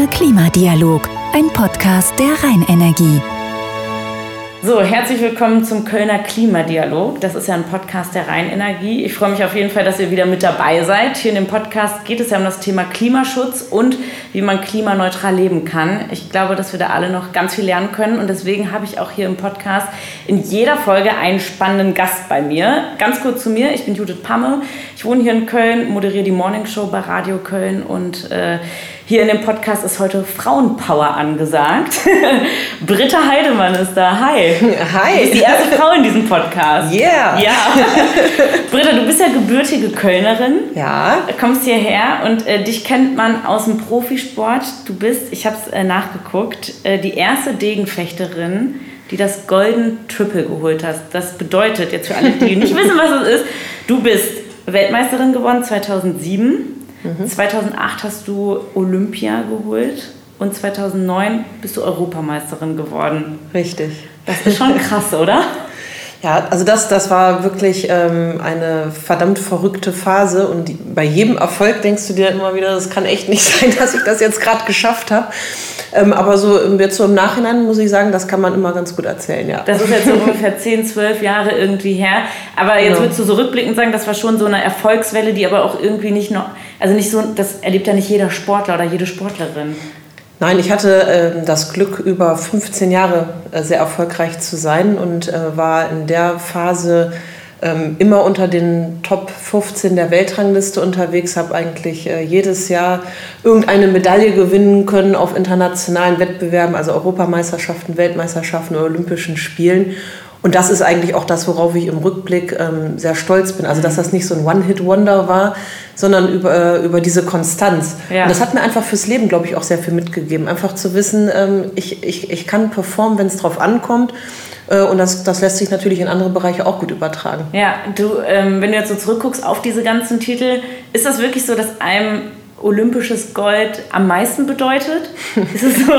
Kölner Klimadialog, ein Podcast der Rheinenergie. So, herzlich willkommen zum Kölner Klimadialog. Das ist ja ein Podcast der Rheinenergie. Ich freue mich auf jeden Fall, dass ihr wieder mit dabei seid. Hier in dem Podcast geht es ja um das Thema Klimaschutz und wie man klimaneutral leben kann. Ich glaube, dass wir da alle noch ganz viel lernen können und deswegen habe ich auch hier im Podcast in jeder Folge einen spannenden Gast bei mir. Ganz kurz zu mir, ich bin Judith Pamme. Ich wohne hier in Köln, moderiere die Morning Show bei Radio Köln und äh, hier in dem Podcast ist heute Frauenpower angesagt. Britta Heidemann ist da. Hi. Hi. Du bist die erste Frau in diesem Podcast. Yeah. Ja. Britta, du bist ja gebürtige Kölnerin. Ja. Kommst hierher und äh, dich kennt man aus dem Profisport. Du bist, ich habe es äh, nachgeguckt, äh, die erste Degenfechterin, die das Golden Triple geholt hat. Das bedeutet, jetzt für alle, die nicht wissen, was es ist, du bist Weltmeisterin geworden 2007 Mhm. 2008 hast du Olympia geholt und 2009 bist du Europameisterin geworden. Richtig. Das ist schon krass, oder? Ja, also das, das war wirklich ähm, eine verdammt verrückte Phase und die, bei jedem Erfolg denkst du dir immer wieder, das kann echt nicht sein, dass ich das jetzt gerade geschafft habe. Ähm, aber so jetzt so im Nachhinein muss ich sagen, das kann man immer ganz gut erzählen, ja. Das ist jetzt so ungefähr 10, 12 Jahre irgendwie her. Aber jetzt genau. würdest du so rückblickend sagen, das war schon so eine Erfolgswelle, die aber auch irgendwie nicht noch, also nicht so, das erlebt ja nicht jeder Sportler oder jede Sportlerin. Nein, ich hatte äh, das Glück, über 15 Jahre äh, sehr erfolgreich zu sein und äh, war in der Phase ähm, immer unter den Top 15 der Weltrangliste unterwegs, habe eigentlich äh, jedes Jahr irgendeine Medaille gewinnen können auf internationalen Wettbewerben, also Europameisterschaften, Weltmeisterschaften, Olympischen Spielen und das ist eigentlich auch das, worauf ich im Rückblick ähm, sehr stolz bin. Also, dass das nicht so ein One-Hit-Wonder war, sondern über, äh, über diese Konstanz. Ja. Und das hat mir einfach fürs Leben, glaube ich, auch sehr viel mitgegeben. Einfach zu wissen, ähm, ich, ich, ich kann performen, wenn es drauf ankommt. Äh, und das, das lässt sich natürlich in andere Bereiche auch gut übertragen. Ja, du, ähm, wenn du jetzt so zurückguckst auf diese ganzen Titel, ist das wirklich so, dass einem olympisches Gold am meisten bedeutet? ist es so,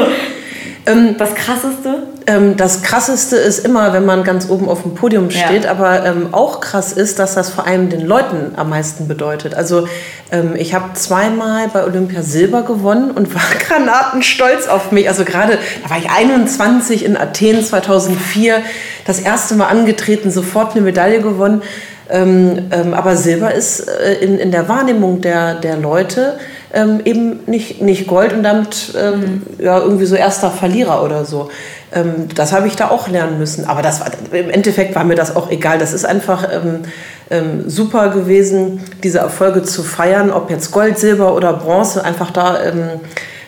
ähm, das Krasseste? Ähm, das Krasseste ist immer, wenn man ganz oben auf dem Podium steht, ja. aber ähm, auch krass ist, dass das vor allem den Leuten am meisten bedeutet. Also ähm, ich habe zweimal bei Olympia Silber gewonnen und war granatenstolz auf mich. Also gerade, da war ich 21 in Athen 2004, das erste Mal angetreten, sofort eine Medaille gewonnen. Ähm, ähm, aber Silber ist äh, in, in der Wahrnehmung der, der Leute ähm, eben nicht, nicht Gold und damit ähm, mhm. ja, irgendwie so erster Verlierer oder so. Ähm, das habe ich da auch lernen müssen. Aber das war, im Endeffekt war mir das auch egal. Das ist einfach ähm, ähm, super gewesen, diese Erfolge zu feiern, ob jetzt Gold, Silber oder Bronze, einfach da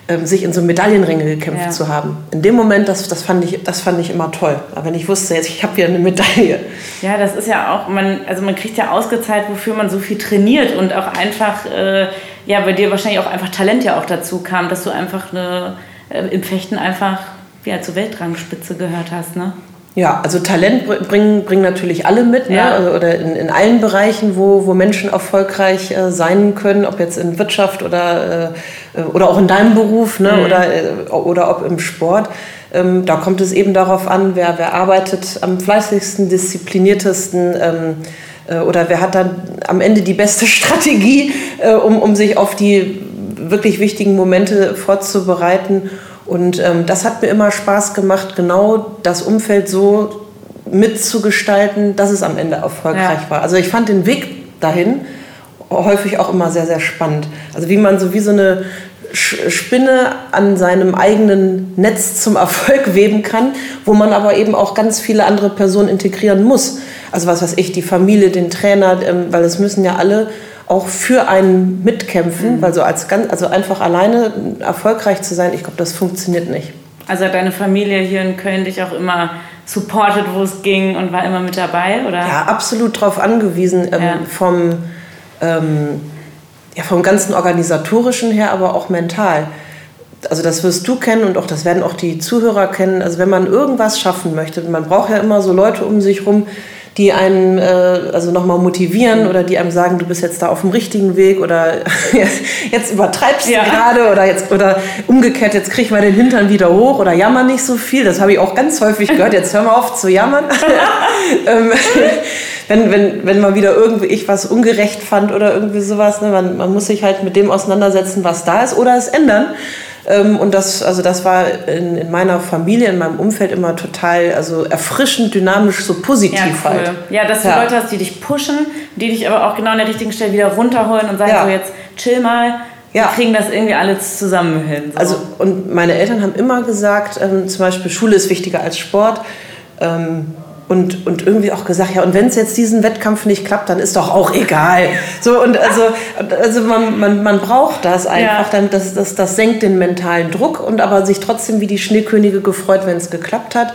ähm, sich in so Medaillenringe gekämpft ja. zu haben. In dem Moment, das, das, fand ich, das fand ich immer toll. Aber wenn ich wusste, jetzt, ich habe hier eine Medaille. Ja, das ist ja auch, man, also man kriegt ja ausgezahlt, wofür man so viel trainiert und auch einfach äh, ja, bei dir wahrscheinlich auch einfach Talent ja auch dazu kam, dass du einfach eine, äh, im Fechten einfach ja, zur Weltrangspitze gehört hast, ne? Ja, also Talent bringen, bringen natürlich alle mit, ne? ja. ne? oder in, in allen Bereichen, wo, wo Menschen erfolgreich äh, sein können, ob jetzt in Wirtschaft oder, äh, oder auch in deinem Beruf ne? Mhm. oder, äh, oder ob im Sport. Ähm, da kommt es eben darauf an, wer, wer arbeitet am fleißigsten, diszipliniertesten. Ähm, äh, oder wer hat dann am Ende die beste Strategie, äh, um, um sich auf die wirklich wichtigen Momente vorzubereiten. Und ähm, das hat mir immer Spaß gemacht, genau das Umfeld so mitzugestalten, dass es am Ende erfolgreich ja. war. Also ich fand den Weg dahin häufig auch immer sehr, sehr spannend. Also wie man so wie so eine Spinne an seinem eigenen Netz zum Erfolg weben kann, wo man aber eben auch ganz viele andere Personen integrieren muss. Also was weiß ich, die Familie, den Trainer, ähm, weil es müssen ja alle auch für einen mitkämpfen, mhm. weil so als ganz, also einfach alleine erfolgreich zu sein, ich glaube, das funktioniert nicht. Also hat deine Familie hier in Köln dich auch immer supportet, wo es ging und war immer mit dabei, oder? Ja, absolut darauf angewiesen, ähm, ja. vom ähm, ja, vom ganzen organisatorischen her, aber auch mental. Also das wirst du kennen und auch das werden auch die Zuhörer kennen. Also wenn man irgendwas schaffen möchte, man braucht ja immer so Leute um sich rum, die einen äh, also nochmal motivieren oder die einem sagen, du bist jetzt da auf dem richtigen Weg oder jetzt übertreibst ja. du gerade oder jetzt oder umgekehrt, jetzt krieg ich mal den Hintern wieder hoch oder jammer nicht so viel. Das habe ich auch ganz häufig gehört. Jetzt hör mal auf zu jammern. Ähm, wenn, wenn, wenn mal wieder irgendwie ich was ungerecht fand oder irgendwie sowas, ne, man, man muss sich halt mit dem auseinandersetzen, was da ist oder es ändern. Ähm, und das, also das war in, in, meiner Familie, in meinem Umfeld immer total also erfrischend, dynamisch, so positiv ja, cool. halt. Ja, dass du ja. Leute hast, die dich pushen, die dich aber auch genau an der richtigen Stelle wieder runterholen und sagen ja. so jetzt chill mal, ja. Wir kriegen das irgendwie alles zusammen hin. So. Also, und meine Eltern haben immer gesagt, ähm, zum Beispiel Schule ist wichtiger als Sport. Ähm, und, und irgendwie auch gesagt, ja, und wenn es jetzt diesen Wettkampf nicht klappt, dann ist doch auch egal. So, und also, also man, man, man braucht das einfach, ja. dann, das, das, das senkt den mentalen Druck und aber sich trotzdem wie die Schneekönige gefreut, wenn es geklappt hat.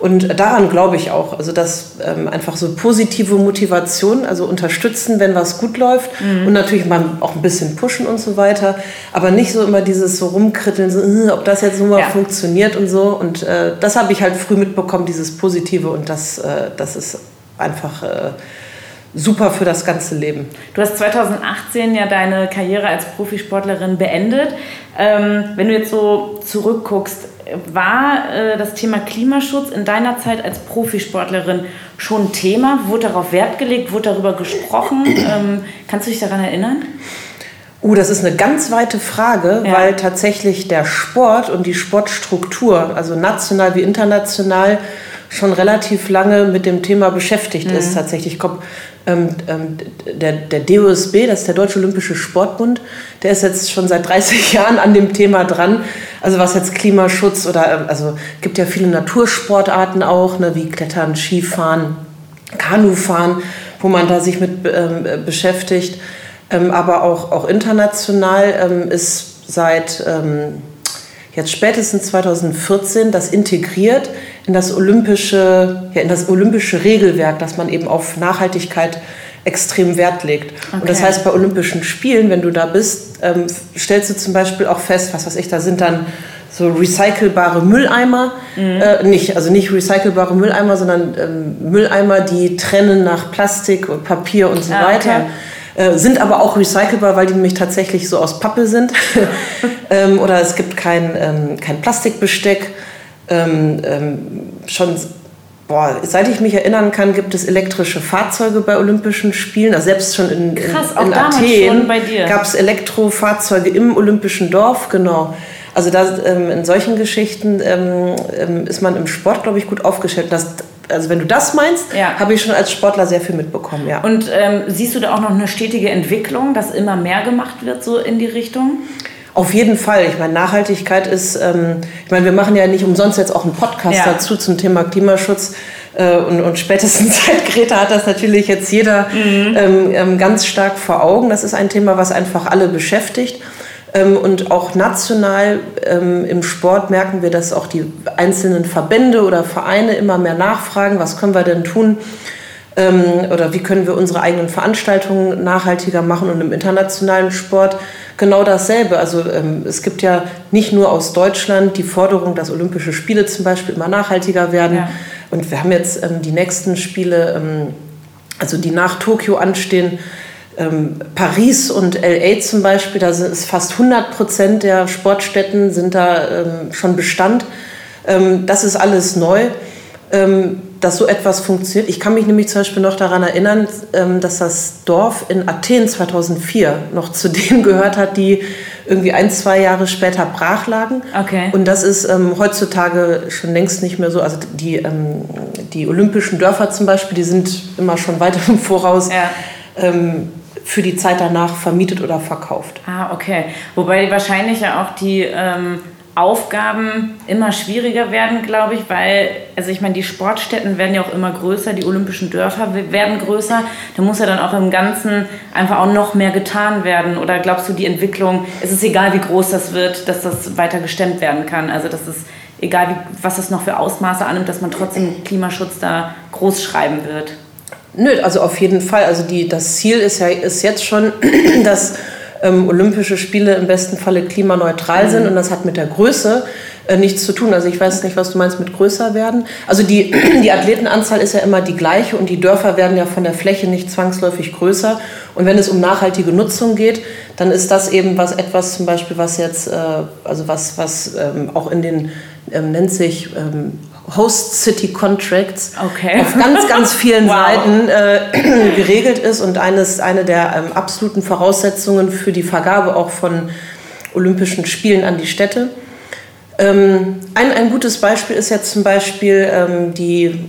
Und daran glaube ich auch, also dass ähm, einfach so positive Motivation, also unterstützen, wenn was gut läuft mhm. und natürlich mal auch ein bisschen pushen und so weiter, aber nicht so immer dieses so rumkritteln, so, äh, ob das jetzt nur mal ja. funktioniert und so. Und äh, das habe ich halt früh mitbekommen, dieses Positive und das, äh, das ist einfach äh, super für das ganze Leben. Du hast 2018 ja deine Karriere als Profisportlerin beendet. Ähm, wenn du jetzt so zurückguckst, war äh, das Thema Klimaschutz in deiner Zeit als Profisportlerin schon Thema? Wurde darauf Wert gelegt? Wurde darüber gesprochen? Ähm, kannst du dich daran erinnern? Uh, das ist eine ganz weite Frage, ja. weil tatsächlich der Sport und die Sportstruktur, also national wie international, schon relativ lange mit dem Thema beschäftigt mhm. ist. Tatsächlich, ich glaube, ähm, ähm, der, der DOSB, das ist der Deutsche Olympische Sportbund, der ist jetzt schon seit 30 Jahren an dem Thema dran. Also was jetzt Klimaschutz oder, ähm, also gibt ja viele Natursportarten auch, ne, wie Klettern, Skifahren, Kanufahren, wo man da sich mit ähm, beschäftigt. Ähm, aber auch, auch international ähm, ist seit jetzt spätestens 2014 das integriert in das olympische, ja, in das olympische Regelwerk, dass man eben auf Nachhaltigkeit extrem Wert legt. Okay. Und das heißt, bei Olympischen Spielen, wenn du da bist, ähm, stellst du zum Beispiel auch fest, was weiß ich, da sind dann so recycelbare Mülleimer, mhm. äh, nicht, also nicht recycelbare Mülleimer, sondern ähm, Mülleimer, die trennen nach Plastik und Papier und so ah, weiter. Okay. Äh, sind aber auch recycelbar, weil die nämlich tatsächlich so aus Pappe sind. ähm, oder es gibt kein, ähm, kein Plastikbesteck. Ähm, ähm, schon Boah, seit ich mich erinnern kann, gibt es elektrische Fahrzeuge bei Olympischen Spielen. Also selbst schon in, Krass, in, in Athen gab es Elektrofahrzeuge im Olympischen Dorf, genau. Also da, ähm, in solchen Geschichten ähm, ähm, ist man im Sport, glaube ich, gut aufgestellt. Das, also wenn du das meinst, ja. habe ich schon als Sportler sehr viel mitbekommen, ja. Und ähm, siehst du da auch noch eine stetige Entwicklung, dass immer mehr gemacht wird so in die Richtung? Auf jeden Fall. Ich meine, Nachhaltigkeit ist, ähm, ich meine, wir machen ja nicht umsonst jetzt auch einen Podcast ja. dazu zum Thema Klimaschutz. Äh, und, und, spätestens seit Greta hat das natürlich jetzt jeder mhm. ähm, ähm, ganz stark vor Augen. Das ist ein Thema, was einfach alle beschäftigt. Ähm, und auch national ähm, im Sport merken wir, dass auch die einzelnen Verbände oder Vereine immer mehr nachfragen, was können wir denn tun ähm, oder wie können wir unsere eigenen Veranstaltungen nachhaltiger machen und im internationalen Sport genau dasselbe. Also es gibt ja nicht nur aus Deutschland die Forderung, dass Olympische Spiele zum Beispiel immer nachhaltiger werden. Ja. Und wir haben jetzt die nächsten Spiele, also die nach Tokio anstehen, ähm, Paris und LA zum Beispiel, da ist fast 100 Prozent der Sportstätten sind da ähm, schon Bestand. Ähm, das ist alles neu dass so etwas funktioniert. Ich kann mich nämlich zum Beispiel noch daran erinnern, ähm, dass das Dorf in Athen 2004 noch zu denen gehört hat, die irgendwie ein, zwei Jahre später brach lagen. Okay. Und das ist ähm, heutzutage schon längst nicht mehr so. Also die, ähm, die olympischen Dörfer zum Beispiel, die sind immer schon weiter im Voraus. Ja. Ähm, für die Zeit danach vermietet oder verkauft. Ah, okay. Wobei wahrscheinlich ja auch die ähm, Aufgaben immer schwieriger werden, glaube ich, weil, also ich meine, die Sportstätten werden ja auch immer größer, die olympischen Dörfer werden größer. Da muss ja dann auch im Ganzen einfach auch noch mehr getan werden. Oder glaubst du, die Entwicklung, es ist egal, wie groß das wird, dass das weiter gestemmt werden kann? Also, dass es egal, wie, was es noch für Ausmaße annimmt, dass man trotzdem Klimaschutz da groß schreiben wird? Nö, also auf jeden Fall. Also die, das Ziel ist ja ist jetzt schon, dass ähm, Olympische Spiele im besten Falle klimaneutral mhm. sind und das hat mit der Größe äh, nichts zu tun. Also ich weiß nicht, was du meinst mit größer werden. Also die, die Athletenanzahl ist ja immer die gleiche und die Dörfer werden ja von der Fläche nicht zwangsläufig größer. Und wenn es um nachhaltige Nutzung geht, dann ist das eben was etwas zum Beispiel, was jetzt, äh, also was, was ähm, auch in den, ähm, nennt sich ähm, Host City Contracts okay. auf ganz, ganz vielen wow. Seiten äh, geregelt ist und eines, eine der ähm, absoluten Voraussetzungen für die Vergabe auch von Olympischen Spielen an die Städte. Ähm, ein, ein gutes Beispiel ist jetzt zum Beispiel ähm, die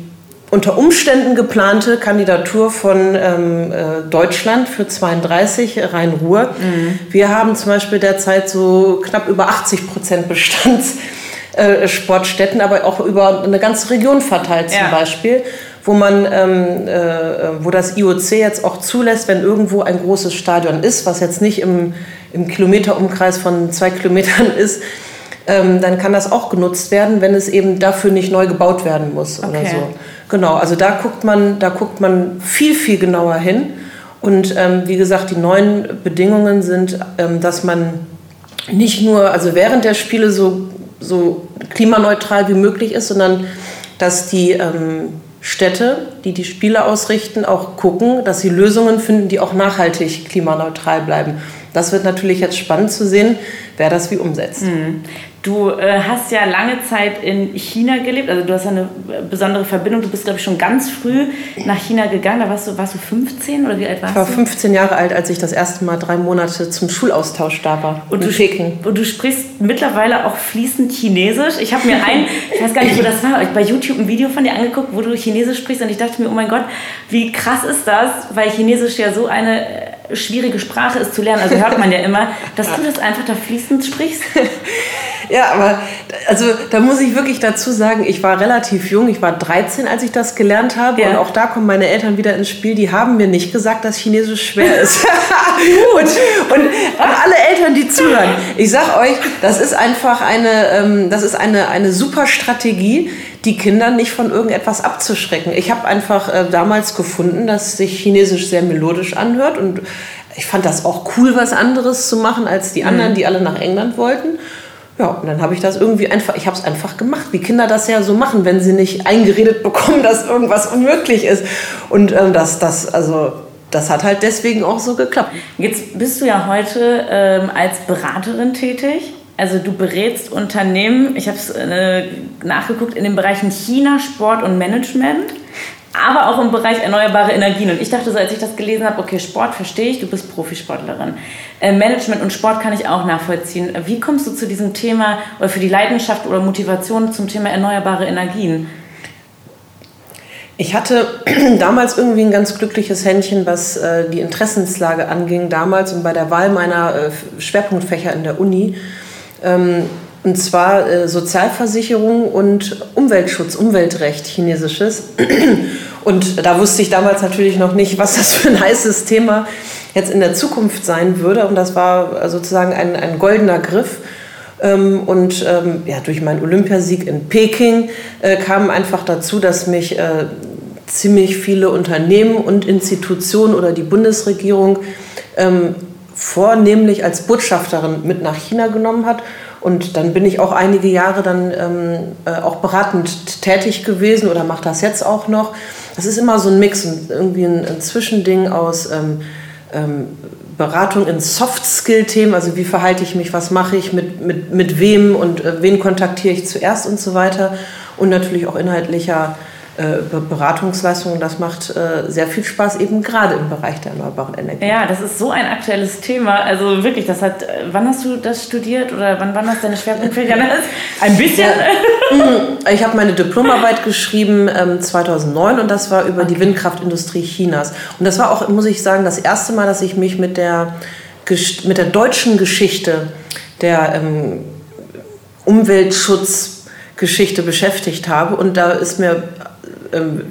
unter Umständen geplante Kandidatur von ähm, äh, Deutschland für 32 Rhein-Ruhr. Mhm. Wir haben zum Beispiel derzeit so knapp über 80 Prozent Bestandssportstätten, äh, aber auch über eine ganze Region verteilt zum ja. Beispiel, wo man, ähm, äh, wo das IOC jetzt auch zulässt, wenn irgendwo ein großes Stadion ist, was jetzt nicht im, im Kilometerumkreis von zwei Kilometern ist, ähm, dann kann das auch genutzt werden, wenn es eben dafür nicht neu gebaut werden muss okay. oder so. Genau, also da guckt man, da guckt man viel, viel genauer hin. Und ähm, wie gesagt, die neuen Bedingungen sind, ähm, dass man nicht nur, also während der Spiele so, so klimaneutral wie möglich ist, sondern dass die ähm, Städte, die die Spiele ausrichten, auch gucken, dass sie Lösungen finden, die auch nachhaltig klimaneutral bleiben. Das wird natürlich jetzt spannend zu sehen, wer das wie umsetzt. Mhm. Du äh, hast ja lange Zeit in China gelebt, also du hast eine besondere Verbindung. Du bist, glaube ich, schon ganz früh nach China gegangen. Da warst du, warst du 15 oder wie alt warst du? Ich war 15 Jahre alt, als ich das erste Mal drei Monate zum Schulaustausch da war. Und, du, Peking. und du sprichst mittlerweile auch fließend Chinesisch. Ich habe mir ein, ich weiß gar nicht, wo das war, bei YouTube ein Video von dir angeguckt, wo du Chinesisch sprichst und ich dachte mir, oh mein Gott, wie krass ist das, weil Chinesisch ja so eine äh, schwierige Sprache ist zu lernen. Also hört man ja immer, dass du das einfach da fließend sprichst. Ja, aber also da muss ich wirklich dazu sagen, ich war relativ jung, ich war 13, als ich das gelernt habe. Ja. Und auch da kommen meine Eltern wieder ins Spiel. Die haben mir nicht gesagt, dass Chinesisch schwer ist. und, und, und, alle Eltern, die zuhören, ich sag euch, das ist einfach eine, ähm, das ist eine, eine super Strategie, die Kinder nicht von irgendetwas abzuschrecken. Ich habe einfach äh, damals gefunden, dass sich Chinesisch sehr melodisch anhört und ich fand das auch cool, was anderes zu machen als die anderen, mhm. die alle nach England wollten. Ja, und dann habe ich das irgendwie einfach, ich habe es einfach gemacht, wie Kinder das ja so machen, wenn sie nicht eingeredet bekommen, dass irgendwas unmöglich ist. Und ähm, das, das, also, das hat halt deswegen auch so geklappt. Jetzt bist du ja heute ähm, als Beraterin tätig. Also du berätst Unternehmen, ich habe es äh, nachgeguckt, in den Bereichen China, Sport und Management aber auch im Bereich erneuerbare Energien. Und ich dachte so, als ich das gelesen habe, okay, Sport verstehe ich, du bist Profisportlerin. Äh, Management und Sport kann ich auch nachvollziehen. Wie kommst du zu diesem Thema oder für die Leidenschaft oder Motivation zum Thema erneuerbare Energien? Ich hatte damals irgendwie ein ganz glückliches Händchen, was äh, die Interessenslage anging damals und bei der Wahl meiner äh, Schwerpunktfächer in der Uni. Ähm, und zwar äh, Sozialversicherung und Umweltschutz, Umweltrecht, chinesisches. Und da wusste ich damals natürlich noch nicht, was das für ein heißes Thema jetzt in der Zukunft sein würde. Und das war äh, sozusagen ein, ein goldener Griff. Ähm, und ähm, ja, durch meinen Olympiasieg in Peking äh, kam einfach dazu, dass mich äh, ziemlich viele Unternehmen und Institutionen oder die Bundesregierung ähm, vornehmlich als Botschafterin mit nach China genommen hat und dann bin ich auch einige Jahre dann ähm, äh, auch beratend tätig gewesen oder mache das jetzt auch noch. Das ist immer so ein Mix, irgendwie ein, ein Zwischending aus ähm, ähm, Beratung in Soft-Skill-Themen, also wie verhalte ich mich, was mache ich, mit, mit, mit wem und äh, wen kontaktiere ich zuerst und so weiter. Und natürlich auch inhaltlicher Beratungsleistungen. Das macht äh, sehr viel Spaß, eben gerade im Bereich der erneuerbaren Energie. Ja, das ist so ein aktuelles Thema. Also wirklich, das hat. Äh, wann hast du das studiert oder wann waren das deine Schwerpunktfächer? Ein bisschen. Ja. Mhm. Ich habe meine Diplomarbeit geschrieben ähm, 2009 und das war über okay. die Windkraftindustrie Chinas. Und das war auch, muss ich sagen, das erste Mal, dass ich mich mit der, mit der deutschen Geschichte der ähm, Umweltschutzgeschichte beschäftigt habe. Und da ist mir ähm,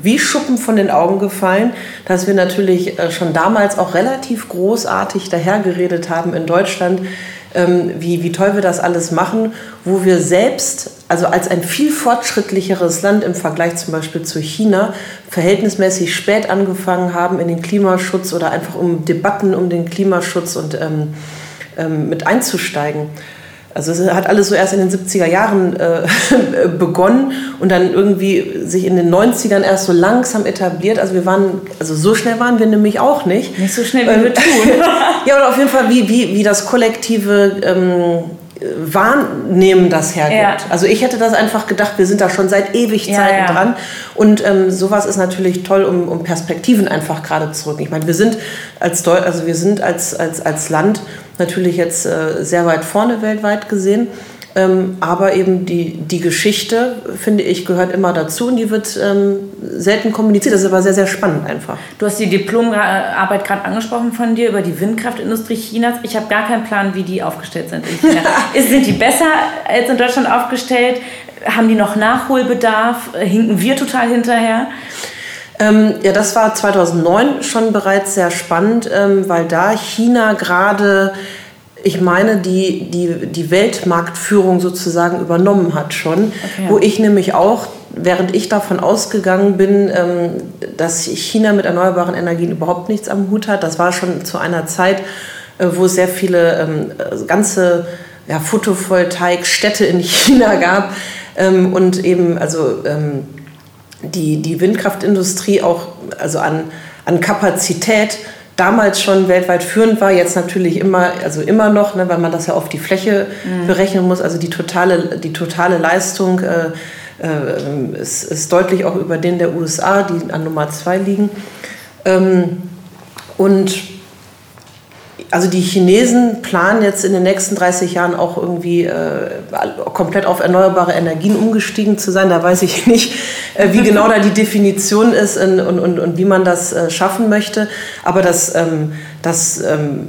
wie Schuppen von den Augen gefallen, dass wir natürlich äh, schon damals auch relativ großartig dahergeredet haben in Deutschland, ähm, wie, wie toll wir das alles machen, wo wir selbst, also als ein viel fortschrittlicheres Land im Vergleich zum Beispiel zu China, verhältnismäßig spät angefangen haben, in den Klimaschutz oder einfach um Debatten um den Klimaschutz und ähm, ähm, mit einzusteigen. Also es hat alles so erst in den 70er Jahren äh, begonnen und dann irgendwie sich in den 90ern erst so langsam etabliert. Also wir waren, also so schnell waren wir nämlich auch nicht. Nicht so schnell, wie ähm, wir tun. ja, oder auf jeden Fall, wie, wie, wie das kollektive ähm, Wahrnehmen das hergibt. Ja. Also ich hätte das einfach gedacht, wir sind da schon seit ewig Zeiten ja, ja. dran. Und ähm, sowas ist natürlich toll, um, um Perspektiven einfach gerade zurück. Ich meine, wir sind als Deu also wir sind als, als, als Land natürlich jetzt äh, sehr weit vorne weltweit gesehen. Ähm, aber eben die, die Geschichte, finde ich, gehört immer dazu und die wird ähm, selten kommuniziert. Das ist aber sehr, sehr spannend einfach. Du hast die Diplomarbeit gerade angesprochen von dir über die Windkraftindustrie Chinas. Ich habe gar keinen Plan, wie die aufgestellt sind in China. sind die besser als in Deutschland aufgestellt? Haben die noch Nachholbedarf? Hinken wir total hinterher? Ähm, ja, das war 2009 schon bereits sehr spannend, ähm, weil da China gerade ich meine, die, die, die Weltmarktführung sozusagen übernommen hat schon, okay. wo ich nämlich auch, während ich davon ausgegangen bin, ähm, dass China mit erneuerbaren Energien überhaupt nichts am Hut hat, das war schon zu einer Zeit, äh, wo es sehr viele ähm, ganze ja, Photovoltaik-Städte in China gab ähm, und eben also die, die Windkraftindustrie auch also an, an Kapazität damals schon weltweit führend war, jetzt natürlich immer, also immer noch, ne, weil man das ja auf die Fläche mhm. berechnen muss. Also die totale, die totale Leistung äh, äh, ist, ist, deutlich auch über den der USA, die an Nummer zwei liegen. Ähm, und also die Chinesen planen jetzt in den nächsten 30 Jahren auch irgendwie äh, komplett auf erneuerbare Energien umgestiegen zu sein. Da weiß ich nicht, äh, wie genau da die Definition ist und, und, und, und wie man das äh, schaffen möchte. Aber das, ähm, das ähm,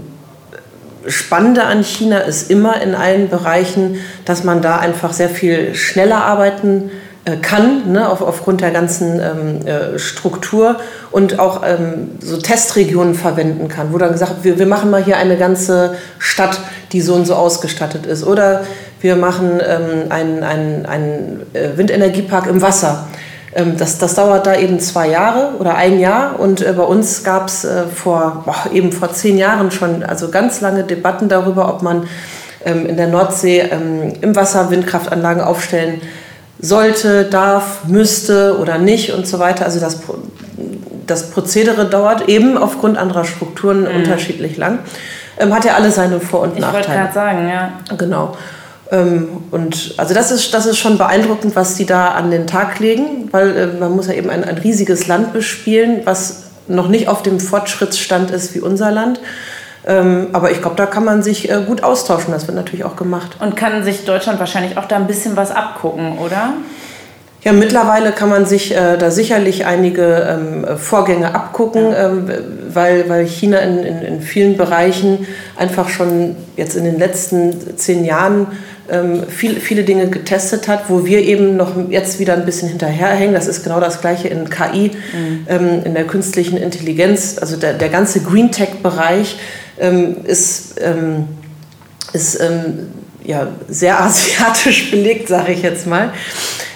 Spannende an China ist immer in allen Bereichen, dass man da einfach sehr viel schneller arbeiten kann kann, ne, auf, aufgrund der ganzen ähm, äh, Struktur und auch ähm, so Testregionen verwenden kann, wo dann gesagt wir, wir machen mal hier eine ganze Stadt, die so und so ausgestattet ist. Oder wir machen ähm, einen, einen, einen äh, Windenergiepark im Wasser. Ähm, das, das dauert da eben zwei Jahre oder ein Jahr und äh, bei uns gab es äh, vor, boah, eben vor zehn Jahren schon also ganz lange Debatten darüber, ob man ähm, in der Nordsee ähm, im Wasser Windkraftanlagen aufstellen kann sollte, darf, müsste oder nicht und so weiter. Also das, das Prozedere dauert eben aufgrund anderer Strukturen mhm. unterschiedlich lang. Ähm, hat ja alle seine Vor- und ich Nachteile. Ich wollte gerade sagen, ja. Genau. Ähm, und also das ist, das ist schon beeindruckend, was die da an den Tag legen, weil äh, man muss ja eben ein, ein riesiges Land bespielen, was noch nicht auf dem Fortschrittsstand ist wie unser Land. Ähm, aber ich glaube, da kann man sich äh, gut austauschen. Das wird natürlich auch gemacht. Und kann sich Deutschland wahrscheinlich auch da ein bisschen was abgucken, oder? Ja, mittlerweile kann man sich äh, da sicherlich einige ähm, Vorgänge abgucken, ähm, weil, weil China in, in, in, vielen Bereichen einfach schon jetzt in den letzten zehn Jahren ähm, viel, viele Dinge getestet hat, wo wir eben noch jetzt wieder ein bisschen hinterherhängen. Das ist genau das Gleiche in KI, mhm. Ähm, in der künstlichen Intelligenz, also der, der ganze Green Tech-Bereich ähm, ist, ähm, ist ähm, ja, sehr asiatisch belegt, sage ich jetzt mal.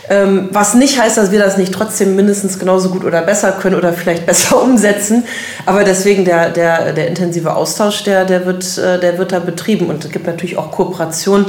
Ähm, was nicht heißt, dass wir das nicht trotzdem mindestens genauso gut oder besser können oder vielleicht besser umsetzen. Aber deswegen der, der, der intensive Austausch, der, der, wird, äh, der wird da betrieben. Und es gibt natürlich auch Kooperationen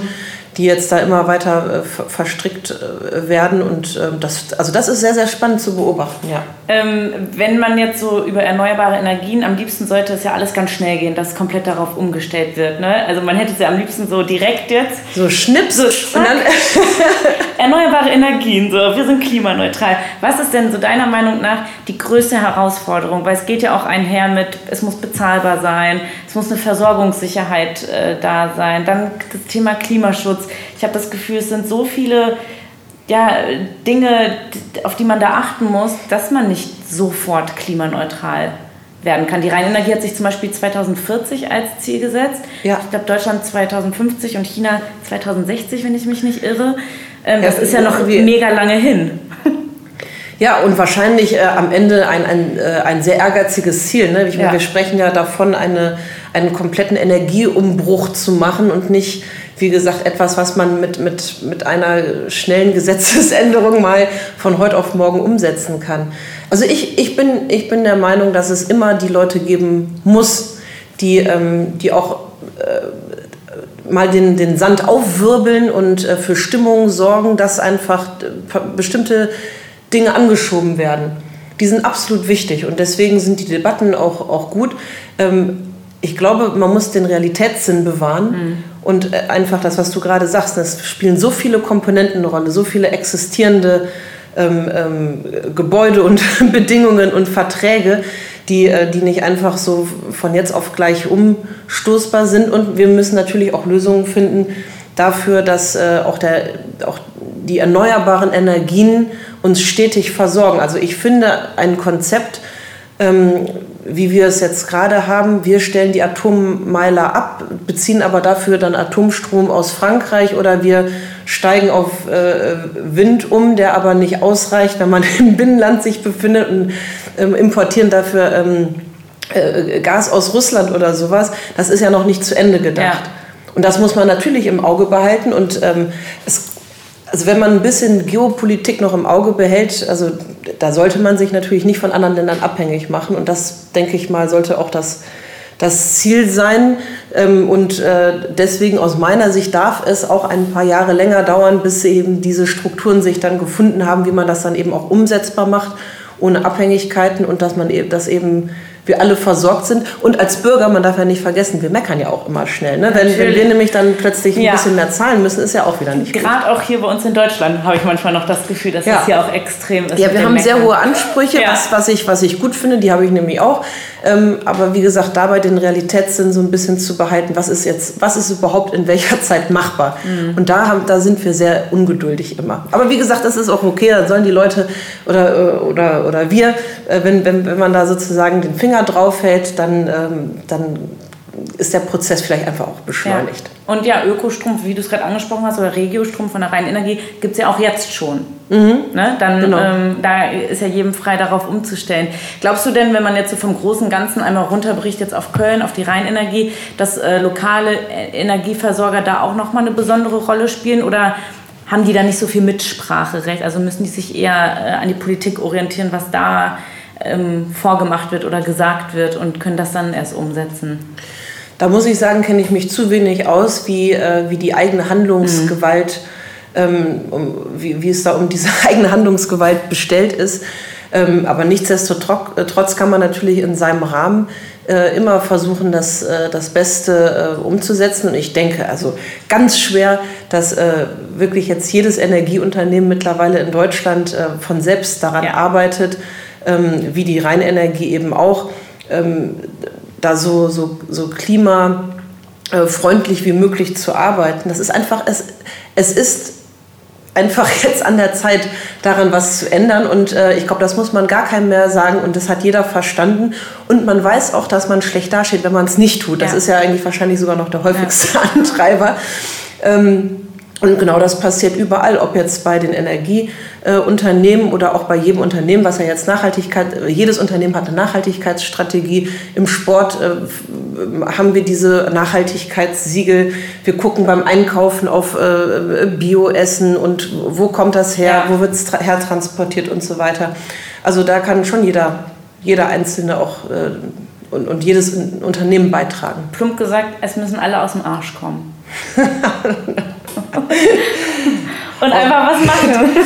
die jetzt da immer weiter äh, verstrickt äh, werden. Und äh, das, also das ist sehr, sehr spannend zu beobachten, ja. Ähm, wenn man jetzt so über erneuerbare Energien, am liebsten sollte es ja alles ganz schnell gehen, dass komplett darauf umgestellt wird. Ne? Also man hätte es ja am liebsten so direkt jetzt. So schnips. So, erneuerbare Energien, so, wir sind klimaneutral. Was ist denn so deiner Meinung nach die größte Herausforderung? Weil es geht ja auch einher mit, es muss bezahlbar sein, es muss eine Versorgungssicherheit äh, da sein, dann das Thema Klimaschutz. Ich habe das Gefühl, es sind so viele ja, Dinge, auf die man da achten muss, dass man nicht sofort klimaneutral werden kann. Die Rheinenergie hat sich zum Beispiel 2040 als Ziel gesetzt. Ja. Ich glaube, Deutschland 2050 und China 2060, wenn ich mich nicht irre. Ähm, das ist ja noch mega lange hin. Ja, und wahrscheinlich äh, am Ende ein, ein, äh, ein sehr ehrgeiziges Ziel. Ne? Ich meine, wir sprechen ja davon, eine, einen kompletten Energieumbruch zu machen und nicht, wie gesagt, etwas, was man mit, mit, mit einer schnellen Gesetzesänderung mal von heute auf morgen umsetzen kann. Also ich, ich, bin, ich bin der Meinung, dass es immer die Leute geben muss, die, ähm, die auch äh, mal den, den Sand aufwirbeln und äh, für Stimmung sorgen, dass einfach äh, bestimmte Dinge angeschoben werden. Die sind absolut wichtig und deswegen sind die Debatten auch, auch gut. Ähm, ich glaube, man muss den Realitätssinn bewahren mhm. und äh, einfach das, was du gerade sagst, es spielen so viele Komponenten eine Rolle, so viele existierende ähm, ähm, Gebäude und Bedingungen und Verträge, die, äh, die nicht einfach so von jetzt auf gleich umstoßbar sind. Und wir müssen natürlich auch Lösungen finden dafür, dass äh, auch, der, auch die erneuerbaren Energien uns stetig versorgen. Also ich finde ein Konzept, ähm, wie wir es jetzt gerade haben, wir stellen die Atommeiler ab, beziehen aber dafür dann Atomstrom aus Frankreich oder wir steigen auf äh, Wind um, der aber nicht ausreicht, wenn man im Binnenland sich befindet und ähm, importieren dafür ähm, äh, Gas aus Russland oder sowas. Das ist ja noch nicht zu Ende gedacht. Ja. Und das muss man natürlich im Auge behalten und ähm, es also wenn man ein bisschen Geopolitik noch im Auge behält, also da sollte man sich natürlich nicht von anderen Ländern abhängig machen. Und das, denke ich mal, sollte auch das, das Ziel sein. Ähm, und äh, deswegen aus meiner Sicht darf es auch ein paar Jahre länger dauern, bis eben diese Strukturen sich dann gefunden haben, wie man das dann eben auch umsetzbar macht, ohne Abhängigkeiten und dass man e-, das eben wir alle versorgt sind. Und als Bürger, man darf ja nicht vergessen, wir meckern ja auch immer schnell. Ne? Wenn, wenn, wir nämlich dann plötzlich ein ja. bisschen mehr zahlen müssen, ist ja auch wieder nicht Gerade auch hier bei uns in Deutschland habe ich manchmal noch das Gefühl, dass ja. das hier auch extrem ist. Ja, wir haben Meckern. sehr hohe Ansprüche, ja. was, was, ich, was ich gut finde, die habe ich nämlich auch. Ähm, aber wie gesagt, dabei den Realitätssinn so ein bisschen zu behalten, was ist jetzt, was ist überhaupt in welcher Zeit machbar? Mhm. Und da, haben, da sind wir sehr ungeduldig immer. Aber wie gesagt, das ist auch okay, da sollen die Leute oder, äh, oder, oder wir, äh, wenn, wenn, wenn man da sozusagen den Finger drauf hält, dann, ähm, dann ist der Prozess vielleicht einfach auch beschleunigt. Ja. Und ja, Ökostrom, wie du es gerade angesprochen hast, oder Regiostrom von der reinen Energie, gibt es ja auch jetzt schon. Mhm. Ne? Dann, genau. ähm, da ist ja jedem frei, darauf umzustellen. Glaubst du denn, wenn man jetzt so vom großen Ganzen einmal runterbricht, jetzt auf Köln, auf die Rheinenergie, dass äh, lokale äh, Energieversorger da auch nochmal eine besondere Rolle spielen? Oder haben die da nicht so viel Mitspracherecht? Also müssen die sich eher äh, an die Politik orientieren, was da ähm, vorgemacht wird oder gesagt wird und können das dann erst umsetzen? Da muss ich sagen, kenne ich mich zu wenig aus, wie, äh, wie die eigene Handlungsgewalt, mhm. ähm, um, wie, wie es da um diese eigene Handlungsgewalt bestellt ist. Ähm, aber nichtsdestotrotz kann man natürlich in seinem Rahmen äh, immer versuchen, das, äh, das Beste äh, umzusetzen. Und ich denke, also ganz schwer, dass äh, wirklich jetzt jedes Energieunternehmen mittlerweile in Deutschland äh, von selbst daran ja. arbeitet, ähm, wie die Rheinenergie eben auch, ähm, da so, so, so klimafreundlich wie möglich zu arbeiten. Das ist einfach, es, es ist einfach jetzt an der Zeit, daran was zu ändern. Und äh, ich glaube, das muss man gar keinem mehr sagen. Und das hat jeder verstanden. Und man weiß auch, dass man schlecht dasteht, wenn man es nicht tut. Das ja. ist ja eigentlich wahrscheinlich sogar noch der häufigste ja. Antreiber. Ähm, und genau das passiert überall, ob jetzt bei den Energieunternehmen oder auch bei jedem Unternehmen, was ja jetzt Nachhaltigkeit, jedes Unternehmen hat eine Nachhaltigkeitsstrategie. Im Sport äh, haben wir diese Nachhaltigkeitssiegel. Wir gucken beim Einkaufen auf äh, Bioessen und wo kommt das her, wo wird es hertransportiert und so weiter. Also da kann schon jeder, jeder Einzelne auch äh, und, und jedes Unternehmen beitragen. Plump gesagt, es müssen alle aus dem Arsch kommen. Und einfach was machen.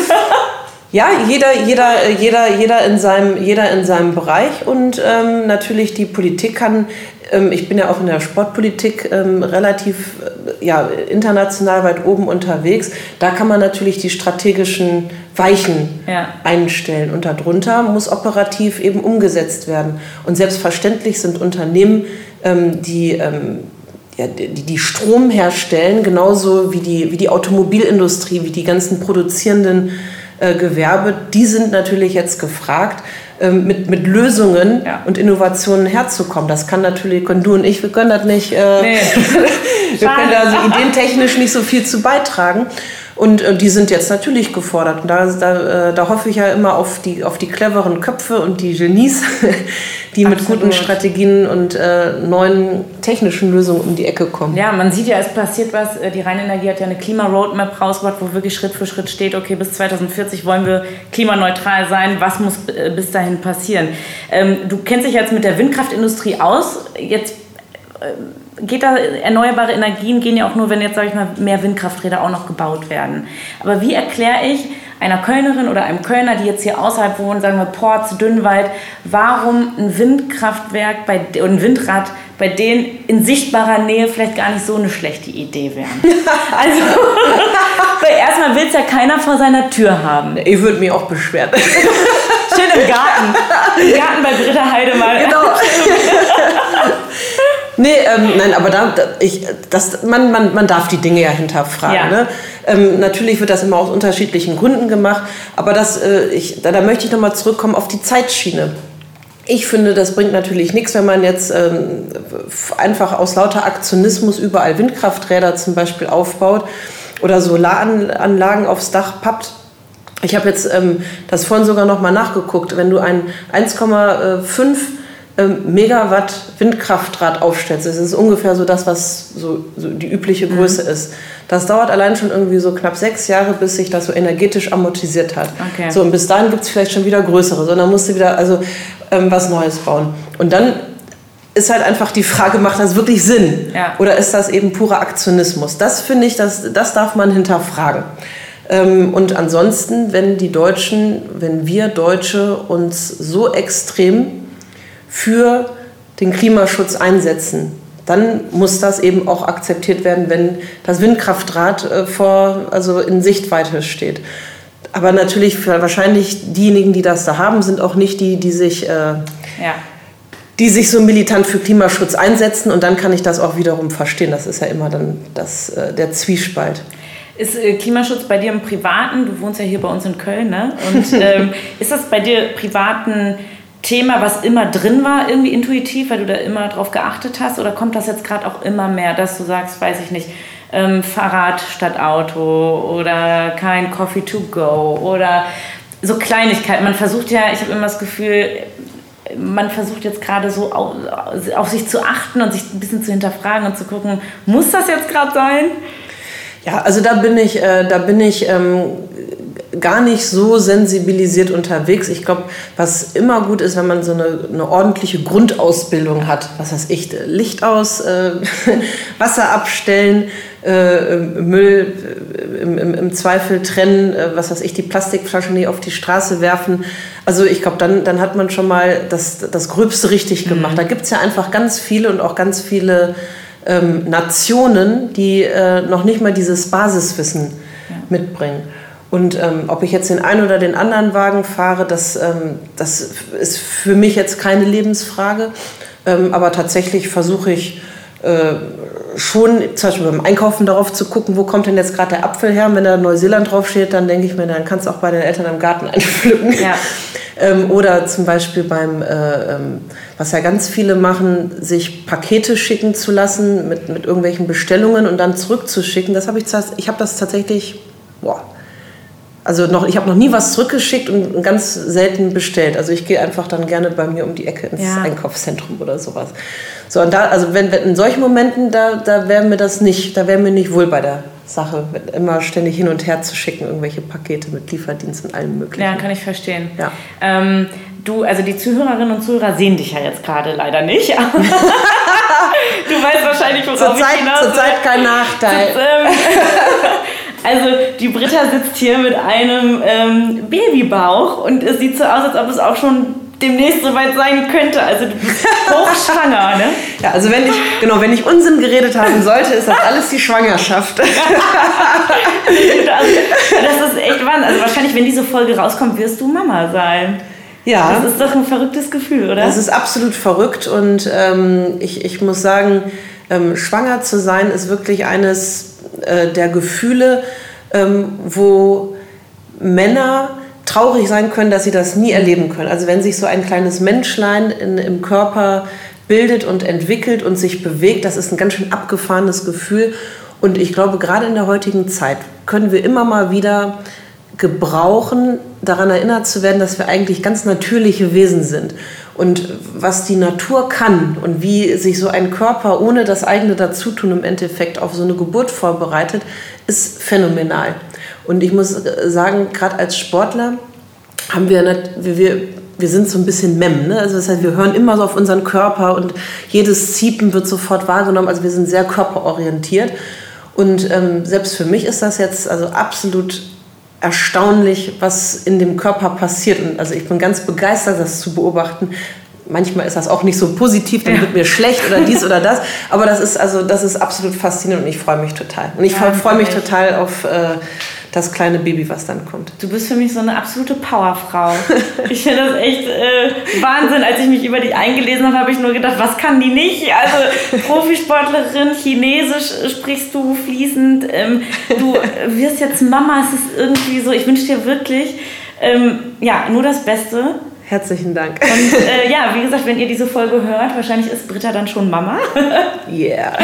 Ja, jeder, jeder, jeder, jeder, in seinem, jeder in seinem Bereich und ähm, natürlich die Politik kann, ähm, ich bin ja auch in der Sportpolitik ähm, relativ äh, ja, international weit oben unterwegs, da kann man natürlich die strategischen Weichen ja. einstellen und darunter muss operativ eben umgesetzt werden. Und selbstverständlich sind Unternehmen, ähm, die ähm, ja, die, die Strom herstellen, genauso wie die, wie die Automobilindustrie, wie die ganzen produzierenden äh, Gewerbe, die sind natürlich jetzt gefragt, ähm, mit, mit Lösungen ja. und Innovationen herzukommen. Das kann natürlich, können du und ich, wir können das nicht, äh, nee. wir können da also ideentechnisch nicht so viel zu beitragen. Und äh, die sind jetzt natürlich gefordert. Und da, da, äh, da hoffe ich ja immer auf die, auf die cleveren Köpfe und die Genies, die mit guten Strategien und äh, neuen technischen Lösungen um die Ecke kommen. Ja, man sieht ja, es passiert was. Äh, die Rheinenergie hat ja eine Klima-Roadmap rausgebracht, wo wirklich Schritt für Schritt steht, okay, bis 2040 wollen wir klimaneutral sein. Was muss äh, bis dahin passieren? Ähm, du kennst dich jetzt mit der Windkraftindustrie aus. Jetzt geht da, erneuerbare Energien gehen ja auch nur, wenn jetzt, sage ich mal, mehr Windkrafträder auch noch gebaut werden. Aber wie erkläre ich einer Kölnerin oder einem Kölner, die jetzt hier außerhalb wohnen, sagen wir Porz, Dünnwald, warum ein Windkraftwerk bei, und ein Windrad bei denen in sichtbarer Nähe vielleicht gar nicht so eine schlechte Idee wären. also, weil erstmal will es ja keiner vor seiner Tür haben. Ich würde mich auch beschweren. Schön im Garten. Im Garten bei Britta Heidemann. Genau. Nee, ähm, nein, aber da, ich, das, man, man, man darf die Dinge ja hinterfragen. Ja. Ne? Ähm, natürlich wird das immer aus unterschiedlichen Gründen gemacht, aber das, äh, ich, da, da möchte ich nochmal zurückkommen auf die Zeitschiene. Ich finde, das bringt natürlich nichts, wenn man jetzt ähm, einfach aus lauter Aktionismus überall Windkrafträder zum Beispiel aufbaut oder Solaranlagen aufs Dach pappt. Ich habe jetzt ähm, das vorhin sogar noch mal nachgeguckt. Wenn du ein 1,5 ähm, Megawatt Windkraftrad aufstellst. Das ist ungefähr so das, was so, so die übliche mhm. Größe mhm. ist. Das dauert allein schon irgendwie so knapp sechs Jahre, bis sich das so energetisch amortisiert hat. Okay. So, und bis dahin gibt es vielleicht schon wieder größere, sondern musst du wieder also ähm, was Neues bauen. Und dann ist halt einfach die Frage, macht das wirklich Sinn? Ja. Oder ist das eben purer Aktionismus? Das finde ich, das, das darf man hinterfragen. Ähm, und ansonsten, wenn die Deutschen, wenn wir Deutsche uns so extrem für den Klimaschutz einsetzen, dann muss das eben auch akzeptiert werden, wenn das Windkraftrad äh, vor, also in Sichtweite steht. Aber natürlich wahrscheinlich diejenigen, die das da haben, sind auch nicht die, die sich, äh, ja. die sich so militant für Klimaschutz einsetzen. Und dann kann ich das auch wiederum verstehen. Das ist ja immer dann das, äh, der Zwiespalt. Ist äh, Klimaschutz bei dir im Privaten? Du wohnst ja hier bei uns in Köln, ne? Und ähm, ist das bei dir privaten Thema, was immer drin war, irgendwie intuitiv, weil du da immer drauf geachtet hast? Oder kommt das jetzt gerade auch immer mehr, dass du sagst, weiß ich nicht, ähm, Fahrrad statt Auto oder kein Coffee to go oder so Kleinigkeiten? Man versucht ja, ich habe immer das Gefühl, man versucht jetzt gerade so auf, auf, sich zu achten und sich ein bisschen zu hinterfragen und zu gucken, muss das jetzt gerade sein? Ja, also da bin ich, äh, da bin ich ähm, gar nicht so sensibilisiert unterwegs. Ich glaube, was immer gut ist, wenn man so eine, eine ordentliche Grundausbildung hat, was heißt ich, Licht aus, äh, Wasser abstellen, äh, Müll äh, im, im, im, Zweifel trennen, äh, was weiß ich, die Plastikflasche nicht auf die Straße werfen. Also ich glaube, dann, dann hat man schon mal das, das Gröbste richtig mhm. gemacht. Mhm. Da gibt es ja einfach ganz viele und auch ganz viele ähm, Nationen, die äh, noch nicht mal dieses Basiswissen ja. mitbringen. Und ähm, ob ich jetzt den einen oder den anderen Wagen fahre, das, ähm, das ist für mich jetzt keine Lebensfrage. Ähm, aber tatsächlich versuche ich äh, schon, zum Beispiel beim Einkaufen darauf zu gucken, wo kommt denn jetzt gerade der Apfel her. Und wenn da Neuseeland draufsteht, dann denke ich mir, dann kannst du auch bei den Eltern im Garten einpflücken. Ja. ähm, oder zum Beispiel beim, äh, ähm, was ja ganz viele machen, sich Pakete schicken zu lassen mit, mit irgendwelchen Bestellungen und dann zurückzuschicken. Das habe ich, ich habe das tatsächlich, boah, also noch, ich habe noch nie was zurückgeschickt und ganz selten bestellt. Also ich gehe einfach dann gerne bei mir um die Ecke ins ja. Einkaufszentrum oder sowas. So, und da, also wenn, wenn in solchen Momenten, da, da wäre mir das nicht, da wäre mir nicht wohl bei der Sache, immer ständig hin und her zu schicken, irgendwelche Pakete mit Lieferdienst und allem möglichen. Ja, kann ich verstehen. Ja. Ähm, du, also die Zuhörerinnen und Zuhörer sehen dich ja jetzt gerade leider nicht. du weißt wahrscheinlich, worauf zur Zeit, ich hinaus Zurzeit kein Nachteil. Das, ähm, Also die Britta sitzt hier mit einem ähm, Babybauch und es sieht so aus, als ob es auch schon demnächst soweit sein könnte. Also du bist hochschwanger, ne? Ja, also wenn ich, genau, wenn ich Unsinn geredet haben sollte, ist das alles die Schwangerschaft. das, ist echt Wahnsinn. Also wahrscheinlich, wenn diese Folge rauskommt, wirst du Mama sein. Ja. Das ist doch ein verrücktes Gefühl, oder? Das ist absolut verrückt und ähm, ich, ich muss sagen, ähm, schwanger zu sein ist wirklich eines äh, der Gefühle, ähm, wo Männer traurig sein können, dass sie das nie erleben können. Also wenn sich so ein kleines Menschlein in, im Körper bildet und entwickelt und sich bewegt, das ist ein ganz schön abgefahrenes Gefühl. Und ich glaube, gerade in der heutigen Zeit können wir immer mal wieder gebrauchen, daran erinnert zu werden, dass wir eigentlich ganz natürliche Wesen sind. Und was die Natur kann und wie sich so ein Körper ohne das eigene Dazutun im Endeffekt auf so eine Geburt vorbereitet, ist phänomenal. Und ich muss sagen, gerade als Sportler haben wir, wir, wir sind so ein bisschen Mem. Ne? Also das heißt, wir hören immer so auf unseren Körper und jedes Ziepen wird sofort wahrgenommen. Also wir sind sehr körperorientiert. Und ähm, selbst für mich ist das jetzt also absolut erstaunlich, was in dem Körper passiert. Und also ich bin ganz begeistert, das zu beobachten. Manchmal ist das auch nicht so positiv, dann ja. wird mir schlecht oder dies oder das. Aber das ist also das ist absolut faszinierend und ich freue mich total. Und ich ja, freue mich total auf äh, das kleine Baby, was dann kommt. Du bist für mich so eine absolute Powerfrau. ich finde das echt äh, Wahnsinn. Als ich mich über dich eingelesen habe, habe ich nur gedacht, was kann die nicht? Also Profisportlerin, Chinesisch sprichst du fließend. Ähm, du wirst jetzt Mama. Es ist irgendwie so, ich wünsche dir wirklich ähm, ja, nur das Beste. Herzlichen Dank. Und äh, ja, wie gesagt, wenn ihr diese Folge hört, wahrscheinlich ist Britta dann schon Mama. Yeah.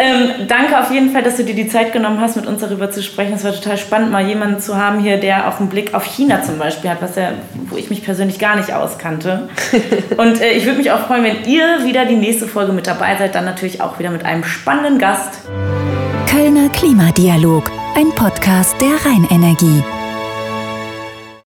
ähm, danke auf jeden Fall, dass du dir die Zeit genommen hast, mit uns darüber zu sprechen. Es war total spannend, mal jemanden zu haben hier, der auch einen Blick auf China zum Beispiel hat, was ja, wo ich mich persönlich gar nicht auskannte. Und äh, ich würde mich auch freuen, wenn ihr wieder die nächste Folge mit dabei seid, dann natürlich auch wieder mit einem spannenden Gast. Kölner Klimadialog, ein Podcast der Rheinenergie.